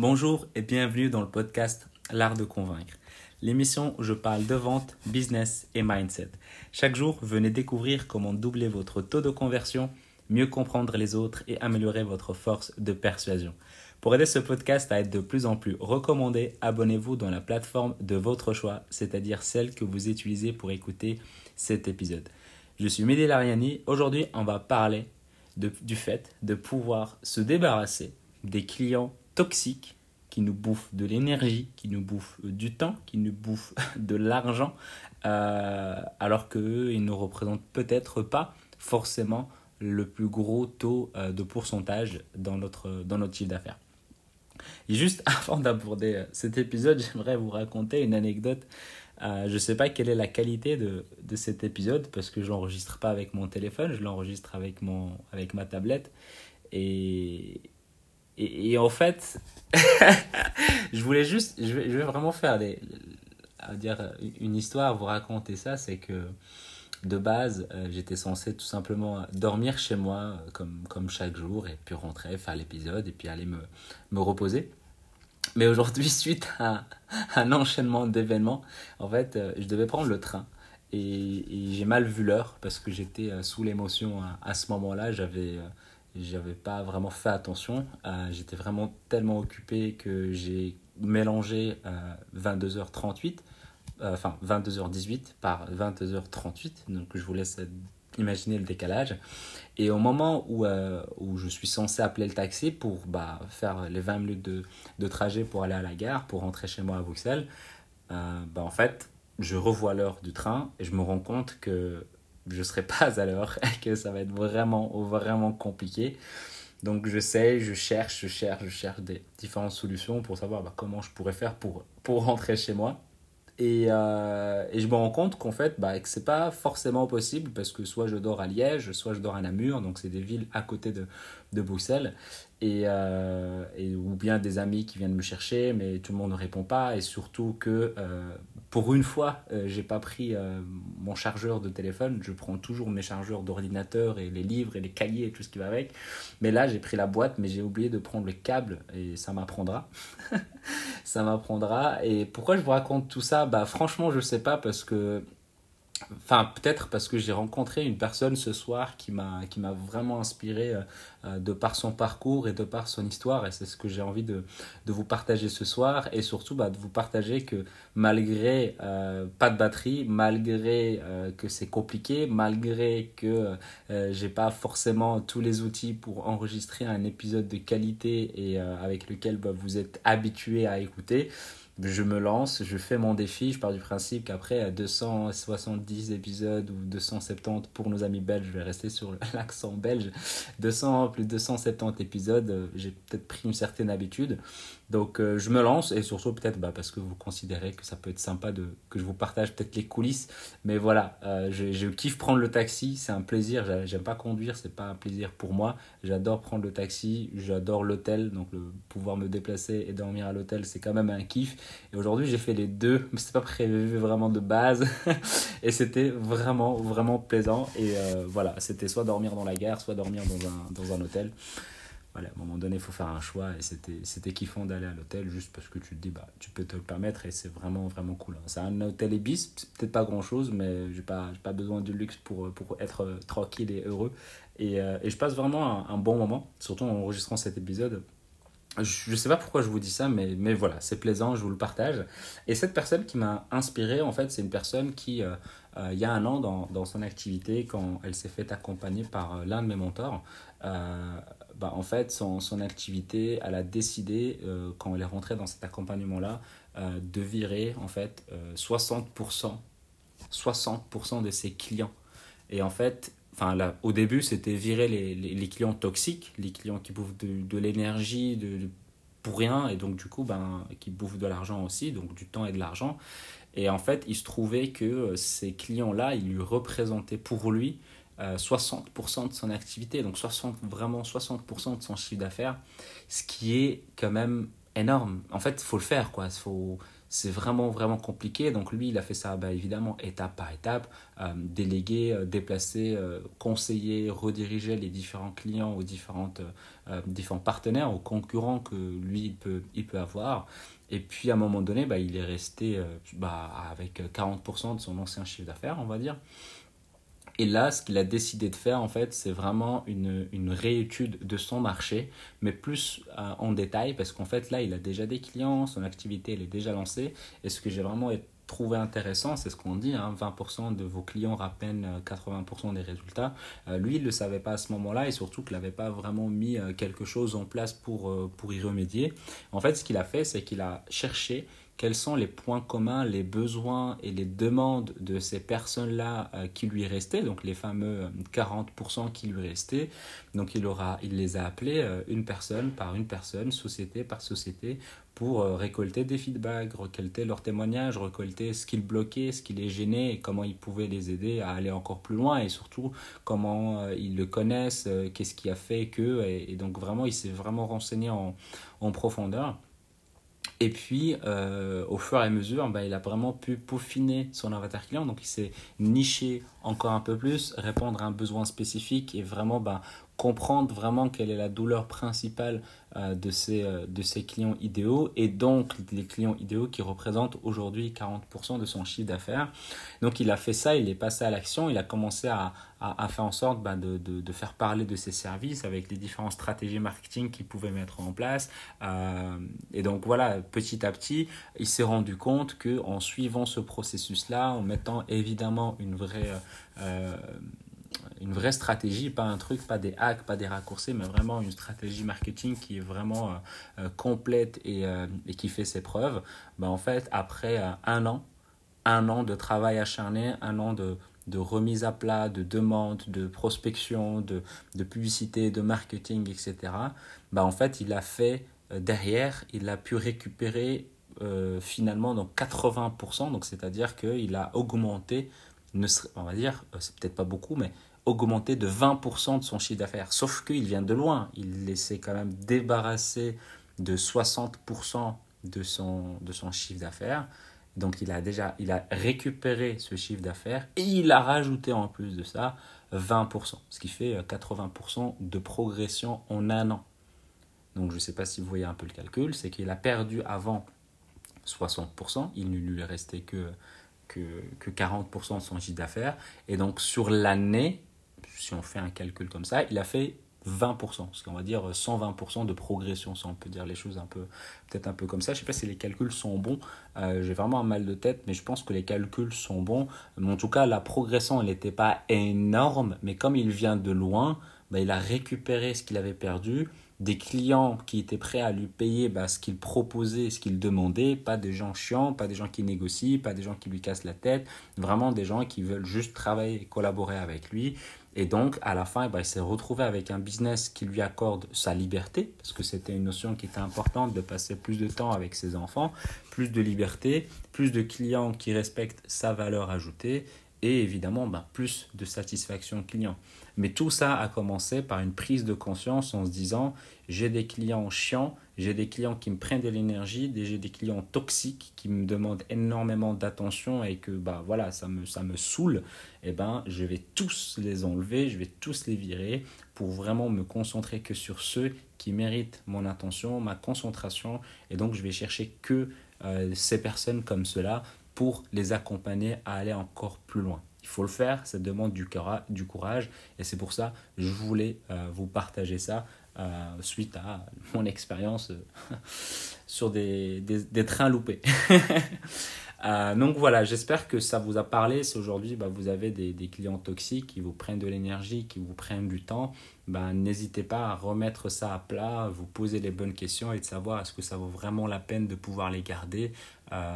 Bonjour et bienvenue dans le podcast L'art de convaincre, l'émission où je parle de vente, business et mindset. Chaque jour, venez découvrir comment doubler votre taux de conversion, mieux comprendre les autres et améliorer votre force de persuasion. Pour aider ce podcast à être de plus en plus recommandé, abonnez-vous dans la plateforme de votre choix, c'est-à-dire celle que vous utilisez pour écouter cet épisode. Je suis Mehdi Lariani. Aujourd'hui, on va parler du fait de pouvoir se débarrasser des clients toxiques qui nous bouffent de l'énergie, qui nous bouffent du temps, qui nous bouffent de l'argent, euh, alors qu'eux, ils ne représentent peut-être pas forcément le plus gros taux euh, de pourcentage dans notre, dans notre chiffre d'affaires. Juste avant d'aborder euh, cet épisode, j'aimerais vous raconter une anecdote. je ne sais pas quelle est la qualité de, de cet épisode parce que je l'enregistre pas avec mon téléphone, je l'enregistre avec, avec ma tablette. Et, et, en fait, je voulais juste, je vais, vraiment faire dire une histoire, vous raconter ça, c'est que de base, euh, j'étais censé tout simplement dormir chez moi euh, comme, comme chaque jour et puis rentrer, faire l'épisode et puis aller me, me reposer. Mais aujourd'hui, suite à, un enchaînement d'événements, en fait, euh, je devais prendre le train. Et, j'ai mal vu l'heure parce que j'étais sous l'émotion à, à, ce moment-là. J'avais j'avais pas vraiment fait attention. Euh, j'étais vraiment tellement occupé que j'ai mélangé 22h38, euh, euh, enfin 22h18 par 22h38. Donc je vous laisse imaginer le décalage. Et au moment où, où je suis censé appeler le taxi pour bah, faire les 20 minutes de, de, trajet pour aller à la gare, pour rentrer chez moi à Bruxelles, bah, en fait, je revois l'heure du train et je me rends compte que je serai pas à l'heure et que ça va être vraiment, vraiment compliqué. Donc je sais, je cherche, je cherche, je cherche des différentes solutions pour savoir bah, comment je pourrais faire pour, pour rentrer chez moi. Et, euh, et je me rends compte qu'en fait, bah, que c'est pas forcément possible parce que soit je dors à Liège, soit je dors à Namur, donc c'est des villes à côté de, de Bruxelles et, euh, ou bien des amis qui viennent me chercher, mais tout le monde ne répond pas. Et surtout que euh, pour une fois, euh, j'ai pas pris mon chargeur de téléphone. Je prends toujours mes chargeurs d'ordinateur et les livres et les cahiers et tout ce qui va avec. Mais là, j'ai pris la boîte, mais j'ai oublié de prendre le câble et ça m'apprendra. ça m'apprendra. Et pourquoi je vous raconte tout ça? Bah franchement, je sais pas parce que Enfin, peut-être parce que j'ai rencontré une personne ce soir qui m'a vraiment inspiré euh, euh, de par son parcours et de par son histoire et c'est ce que j'ai envie de, de, vous partager ce soir. Et surtout bah, de vous partager que malgré euh, pas de batterie, malgré que c'est compliqué, malgré que j'ai pas forcément tous les outils pour enregistrer un épisode de qualité et avec lequel bah, vous êtes habitué à écouter, je me lance, je fais mon défi, je pars du principe qu'après 270 épisodes ou 270 pour nos amis belges, je vais rester sur l'accent belge, 200 plus 270 épisodes, euh, j'ai peut-être pris une certaine habitude. Donc euh, je me lance et surtout peut-être bah, parce que vous considérez que ça peut être sympa de, que je vous partage peut-être les coulisses. Mais voilà, euh, je, je, kiffe prendre le taxi, c'est un plaisir. J'aime pas conduire, c'est pas un plaisir pour moi. J'adore prendre le taxi, j'adore l'hôtel, donc le pouvoir me déplacer et dormir à l'hôtel, c'est quand même un kiff. Et aujourd'hui j'ai fait les deux, mais c'est pas prévu vraiment de base. et c'était vraiment vraiment plaisant. Et euh, voilà, c'était soit dormir dans la gare, soit dormir dans un, dans un hôtel à un moment donné, il faut faire un choix et c'était, c'était kiffant d'aller à l'hôtel juste parce que tu te dis, bah, tu peux te le permettre et c'est vraiment, vraiment cool. Hein. C'est un hôtel Ibis, c'est peut-être pas grand chose, mais j'ai pas, pas besoin du luxe pour, pour être euh, tranquille et heureux. Et, euh, et je passe vraiment un, bon moment, surtout en enregistrant cet épisode. Je ne sais pas pourquoi je vous dis ça, mais, mais voilà, c'est plaisant, je vous le partage. Et cette personne qui m'a inspiré, en fait, c'est une personne qui, euh, il y a un an, dans, dans, son activité, quand elle s'est fait accompagner par l'un de mes mentors, bah, en fait, son, son, activité, elle a décidé, euh, quand elle est rentrée dans cet accompagnement-là, euh, de virer en fait 60%, euh, 60 de ses clients. Et en fait, enfin, là, au début, c'était virer les, les, clients toxiques, les clients qui bouffent de, l'énergie, de, pour rien, et donc du coup, ben, qui bouffent de l'argent aussi, donc du temps et de l'argent. Et en fait, il se trouvait que ces clients-là, ils lui représentaient pour lui 60% euh, de son activité, donc 60, vraiment 60% de son chiffre d'affaires, ce qui est quand même énorme. En fait, il faut le faire, quoi. C'est vraiment, vraiment compliqué. Donc lui, il a fait ça bah, évidemment étape par étape, euh, déléguer, euh, déplacer, euh, conseiller, rediriger les différents clients aux différentes, différents partenaires, aux concurrents que lui, il peut, il peut avoir. Et puis à un moment donné, bah, il est resté bah, avec 40% de son ancien chiffre d'affaires, on va dire. Et là, ce qu'il a décidé de faire, en fait, c'est vraiment une, réétude de son marché, mais plus euh, en détail, parce qu'en fait, là, il a déjà des clients, son activité, elle est déjà lancée. Et ce que j'ai vraiment trouvé intéressant, c'est ce qu'on dit, hein, 20% de vos clients rappellent 80% des résultats. Euh, lui, il ne le savait pas à ce moment-là, et surtout qu'il n'avait pas vraiment mis euh, quelque chose en place pour y remédier. En fait, ce qu'il a fait, c'est qu'il a cherché quels sont les points communs, les besoins et les demandes de ces personnes-là euh, qui lui restaient, donc les fameux 40% euh, qui lui restaient. Donc il, aura, il les a appelés euh, une personne par une personne, société par société, pour récolter des feedbacks, récolter leurs témoignages, récolter ce qui le bloquait, ce qui les gênait comment il pouvait les aider à aller encore plus loin et surtout comment ils le connaissent, qu'est-ce qui a fait que. Et, donc vraiment, il s'est vraiment renseigné en, en profondeur. Et puis, euh, au fur et à mesure, bah, il a vraiment pu peaufiner son avatar client. Donc, il s'est niché encore un peu plus, répondre à un besoin spécifique et vraiment bah, comprendre vraiment quelle est la douleur principale euh, de, ces, euh, de ces clients idéaux et donc les clients idéaux qui représentent aujourd'hui 40% de son chiffre d'affaires. Donc il a fait ça, il est passé à l'action, il a commencé à, à, faire en sorte bah, de, de, de, faire parler de ses services avec les différentes stratégies marketing qu'il pouvait mettre en place. Euh, et donc voilà, petit à petit, il s'est rendu compte que en suivant ce processus-là, en mettant évidemment une vraie une vraie stratégie, pas un truc, pas des hacks, pas des raccourcis, mais vraiment une stratégie marketing qui est vraiment euh, euh, complète et, euh, et, qui fait ses preuves, ben en fait, après un an, un an de travail acharné, un an de, de remise à plat, de demande, de prospection, de, de publicité, de marketing, etc., ben en fait, il a fait derrière, il a pu récupérer finalement donc 80%, donc c'est-à-dire qu'il a augmenté, on va dire, c'est peut-être pas beaucoup, mais augmenté de 20% de son chiffre d'affaires. Sauf qu'il vient de loin. Il s'est quand même débarrassé de 60% de son, de son chiffre d'affaires. Donc il a déjà il a récupéré ce chiffre d'affaires et il a rajouté en plus de ça 20%, ce qui fait 80% euh, de progression en un an. Donc je ne sais pas si vous voyez un peu le calcul, c'est qu'il a perdu avant 60%, il ne lui restait que, que, que 40% de son chiffre d'affaires. Et donc sur l'année, si on fait un calcul comme ça, il a fait 20%, ce qu'on va dire 120% de progression, si on peut dire les choses un peu, peut-être un peu comme ça. Je sais pas si les calculs sont bons, euh, j'ai vraiment un mal de tête, mais je pense que les calculs sont bons. Mais en tout cas, la progression, elle n'était pas énorme, mais comme il vient de loin, bah, il a récupéré ce qu'il avait perdu, des clients qui étaient prêts à lui payer bah, ce qu'il proposait, ce qu'il demandait, pas des gens chiants, pas des gens qui négocient, pas des gens qui lui cassent la tête, vraiment des gens qui veulent juste travailler et collaborer avec lui. Et donc, à la fin, eh ben, il s'est retrouvé avec un business qui lui accorde sa liberté, parce que c'était une notion qui était importante de passer plus de temps avec ses enfants, plus de liberté, plus de clients qui respectent sa valeur ajoutée, et évidemment, ben, plus de satisfaction client. Mais tout ça a commencé par une prise de conscience en se disant, j'ai des clients chiants, j'ai des clients qui me prennent de l'énergie, j'ai des clients toxiques qui me demandent énormément d'attention et que bah voilà, ça me saoule. Et eh ben, je vais tous les enlever, je vais tous les virer pour vraiment me concentrer que sur ceux qui méritent mon attention, ma concentration et donc je vais chercher que euh, ces personnes comme cela pour les accompagner à aller encore plus loin. Il faut le faire, ça demande du, courage et c'est pour ça que je voulais euh, vous partager ça euh, suite à mon expérience euh, sur des, des, trains loupés. Euh, donc voilà, j'espère que ça vous a parlé. Si aujourd'hui bah, vous avez des, clients toxiques qui vous prennent de l'énergie, qui vous prennent du temps, bah, n'hésitez pas à remettre ça à plat, vous poser les bonnes questions et de savoir est-ce que ça vaut vraiment la peine de pouvoir les garder,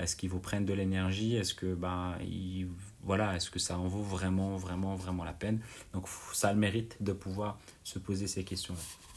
est-ce qu'ils vous prennent de l'énergie, est-ce que bah, voilà, est-ce que ça en vaut vraiment, vraiment, vraiment la peine? Donc ça a le mérite de pouvoir se poser ces questions-là.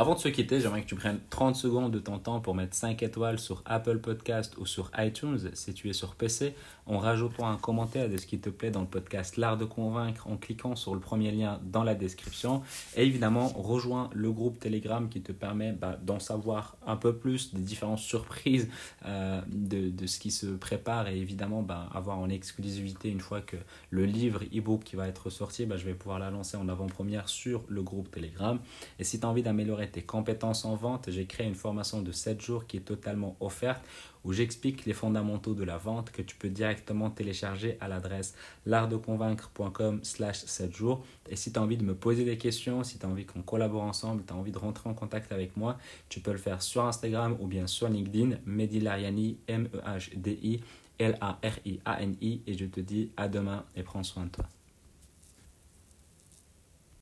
Avant de se quitter, j'aimerais que tu prennes 30 secondes de ton temps pour mettre 5 étoiles sur Apple Podcast ou sur iTunes si tu es sur PC, en rajoutant un commentaire de ce qui te plaît dans le podcast L'Art de Convaincre en cliquant sur le premier lien dans la description. Et évidemment, rejoins le groupe Telegram qui te permet bah, d'en savoir un peu plus des différentes surprises euh, de, ce qui se prépare et évidemment bah, avoir en exclusivité une fois que le livre e-book qui va être sorti, bah, je vais pouvoir la lancer en avant-première sur le groupe Telegram. Et si tu as envie d'améliorer tes compétences en vente, j'ai créé une formation de 7 jours qui est totalement offerte où j'explique les fondamentaux de la vente que tu peux directement télécharger à l'adresse l'artdeconvaincre.com slash 7 jours. Et si tu as envie de me poser des questions, si tu as envie qu'on collabore ensemble, tu as envie de rentrer en contact avec moi, tu peux le faire sur Instagram ou bien sur LinkedIn, Mehdi Lariani, M-E-H-D-I, L-A-R-I-A-N-I. Et je te dis à demain et prends soin de toi.